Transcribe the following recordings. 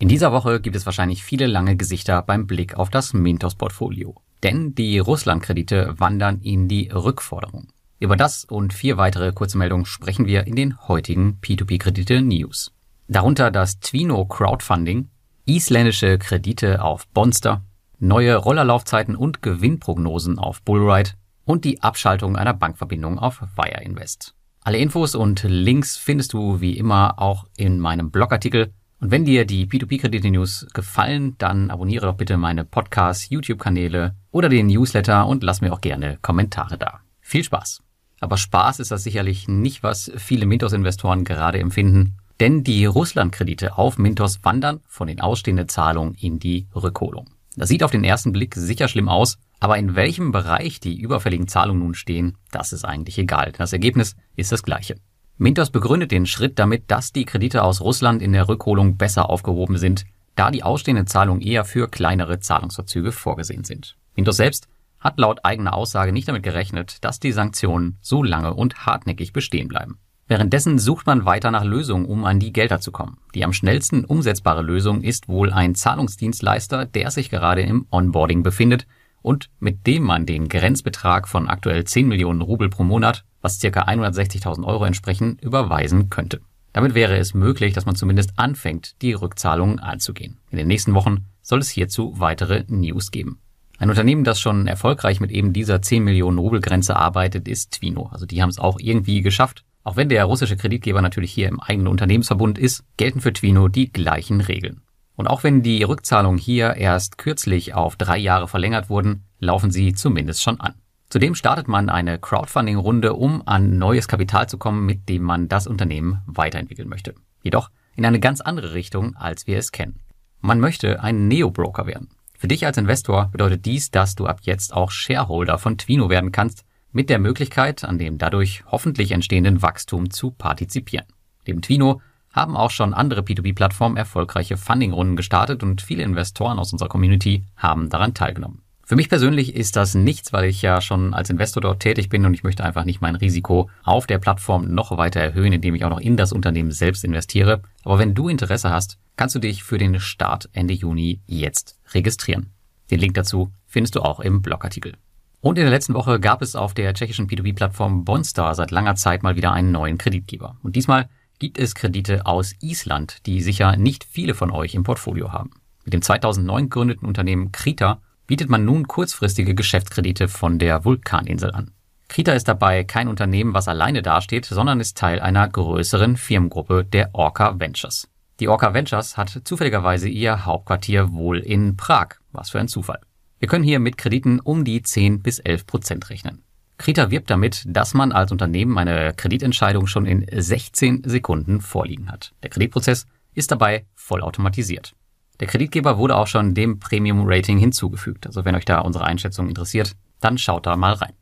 In dieser Woche gibt es wahrscheinlich viele lange Gesichter beim Blick auf das Mintos-Portfolio. Denn die Russland-Kredite wandern in die Rückforderung. Über das und vier weitere kurze Meldungen sprechen wir in den heutigen P2P-Kredite-News. Darunter das Twino Crowdfunding, isländische Kredite auf Bonster, neue Rollerlaufzeiten und Gewinnprognosen auf Bullride und die Abschaltung einer Bankverbindung auf Wire Invest. Alle Infos und Links findest du wie immer auch in meinem Blogartikel und wenn dir die P2P-Kredite-News gefallen, dann abonniere doch bitte meine Podcasts, YouTube-Kanäle oder den Newsletter und lass mir auch gerne Kommentare da. Viel Spaß! Aber Spaß ist das sicherlich nicht, was viele Mintos-Investoren gerade empfinden, denn die Russland-Kredite auf Mintos wandern von den ausstehenden Zahlungen in die Rückholung. Das sieht auf den ersten Blick sicher schlimm aus, aber in welchem Bereich die überfälligen Zahlungen nun stehen, das ist eigentlich egal. Das Ergebnis ist das gleiche. Mintos begründet den Schritt damit, dass die Kredite aus Russland in der Rückholung besser aufgehoben sind, da die ausstehenden Zahlungen eher für kleinere Zahlungsverzüge vorgesehen sind. Mintos selbst hat laut eigener Aussage nicht damit gerechnet, dass die Sanktionen so lange und hartnäckig bestehen bleiben. Währenddessen sucht man weiter nach Lösungen, um an die Gelder zu kommen. Die am schnellsten umsetzbare Lösung ist wohl ein Zahlungsdienstleister, der sich gerade im Onboarding befindet und mit dem man den Grenzbetrag von aktuell 10 Millionen Rubel pro Monat was circa 160.000 Euro entsprechen, überweisen könnte. Damit wäre es möglich, dass man zumindest anfängt, die Rückzahlungen anzugehen. In den nächsten Wochen soll es hierzu weitere News geben. Ein Unternehmen, das schon erfolgreich mit eben dieser 10 Millionen Rubel Grenze arbeitet, ist Twino. Also die haben es auch irgendwie geschafft. Auch wenn der russische Kreditgeber natürlich hier im eigenen Unternehmensverbund ist, gelten für Twino die gleichen Regeln. Und auch wenn die Rückzahlungen hier erst kürzlich auf drei Jahre verlängert wurden, laufen sie zumindest schon an. Zudem startet man eine Crowdfunding-Runde, um an neues Kapital zu kommen, mit dem man das Unternehmen weiterentwickeln möchte. Jedoch in eine ganz andere Richtung, als wir es kennen. Man möchte ein Neo-Broker werden. Für dich als Investor bedeutet dies, dass du ab jetzt auch Shareholder von Twino werden kannst, mit der Möglichkeit, an dem dadurch hoffentlich entstehenden Wachstum zu partizipieren. Neben Twino haben auch schon andere P2P-Plattformen erfolgreiche Funding-Runden gestartet und viele Investoren aus unserer Community haben daran teilgenommen. Für mich persönlich ist das nichts, weil ich ja schon als Investor dort tätig bin und ich möchte einfach nicht mein Risiko auf der Plattform noch weiter erhöhen, indem ich auch noch in das Unternehmen selbst investiere. Aber wenn du Interesse hast, kannst du dich für den Start Ende Juni jetzt registrieren. Den Link dazu findest du auch im Blogartikel. Und in der letzten Woche gab es auf der tschechischen P2P-Plattform Bonstar seit langer Zeit mal wieder einen neuen Kreditgeber. Und diesmal gibt es Kredite aus Island, die sicher nicht viele von euch im Portfolio haben. Mit dem 2009 gegründeten Unternehmen Krita bietet man nun kurzfristige Geschäftskredite von der Vulkaninsel an. Krita ist dabei kein Unternehmen, was alleine dasteht, sondern ist Teil einer größeren Firmengruppe der Orca Ventures. Die Orca Ventures hat zufälligerweise ihr Hauptquartier wohl in Prag. Was für ein Zufall. Wir können hier mit Krediten um die 10 bis 11 Prozent rechnen. Krita wirbt damit, dass man als Unternehmen eine Kreditentscheidung schon in 16 Sekunden vorliegen hat. Der Kreditprozess ist dabei vollautomatisiert. Der Kreditgeber wurde auch schon dem Premium-Rating hinzugefügt. Also wenn euch da unsere Einschätzung interessiert, dann schaut da mal rein.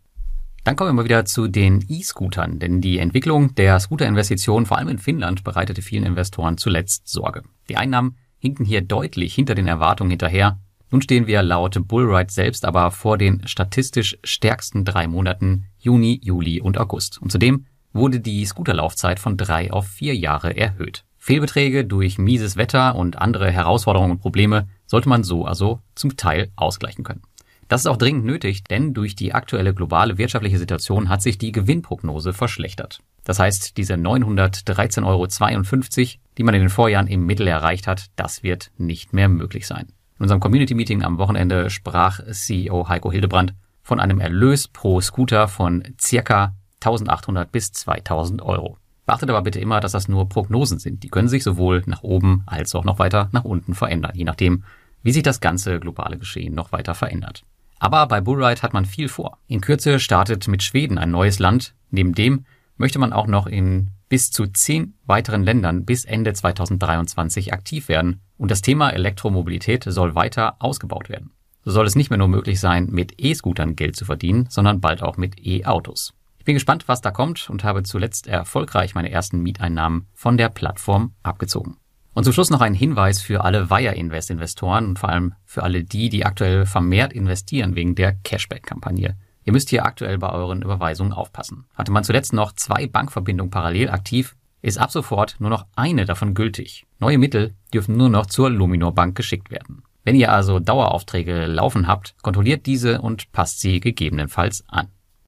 Dann kommen wir mal wieder zu den E-Scootern, denn die Entwicklung der Scooter-Investitionen, vor allem in Finnland, bereitete vielen Investoren zuletzt Sorge. Die Einnahmen hinken hier deutlich hinter den Erwartungen hinterher. Nun stehen wir laut Bullride selbst aber vor den statistisch stärksten drei Monaten Juni, Juli und August. Und zudem wurde die Scooterlaufzeit von drei auf vier Jahre erhöht. Fehlbeträge durch mieses Wetter und andere Herausforderungen und Probleme sollte man so also zum Teil ausgleichen können. Das ist auch dringend nötig, denn durch die aktuelle globale wirtschaftliche Situation hat sich die Gewinnprognose verschlechtert. Das heißt, diese 913,52 Euro, die man in den Vorjahren im Mittel erreicht hat, das wird nicht mehr möglich sein. In unserem Community Meeting am Wochenende sprach CEO Heiko Hildebrand von einem Erlös pro Scooter von circa 1800 bis 2000 Euro. Beachtet aber bitte immer, dass das nur Prognosen sind. Die können sich sowohl nach oben als auch noch weiter nach unten verändern, je nachdem, wie sich das ganze globale Geschehen noch weiter verändert. Aber bei Bullride hat man viel vor. In Kürze startet mit Schweden ein neues Land. Neben dem möchte man auch noch in bis zu zehn weiteren Ländern bis Ende 2023 aktiv werden. Und das Thema Elektromobilität soll weiter ausgebaut werden. So soll es nicht mehr nur möglich sein, mit E-Scootern Geld zu verdienen, sondern bald auch mit E-Autos. Ich bin gespannt, was da kommt und habe zuletzt erfolgreich meine ersten Mieteinnahmen von der Plattform abgezogen. Und zum Schluss noch ein Hinweis für alle Wire Invest Investoren und vor allem für alle die, die aktuell vermehrt investieren wegen der Cashback-Kampagne. Ihr müsst hier aktuell bei euren Überweisungen aufpassen. Hatte man zuletzt noch zwei Bankverbindungen parallel aktiv, ist ab sofort nur noch eine davon gültig. Neue Mittel dürfen nur noch zur Luminor Bank geschickt werden. Wenn ihr also Daueraufträge laufen habt, kontrolliert diese und passt sie gegebenenfalls an.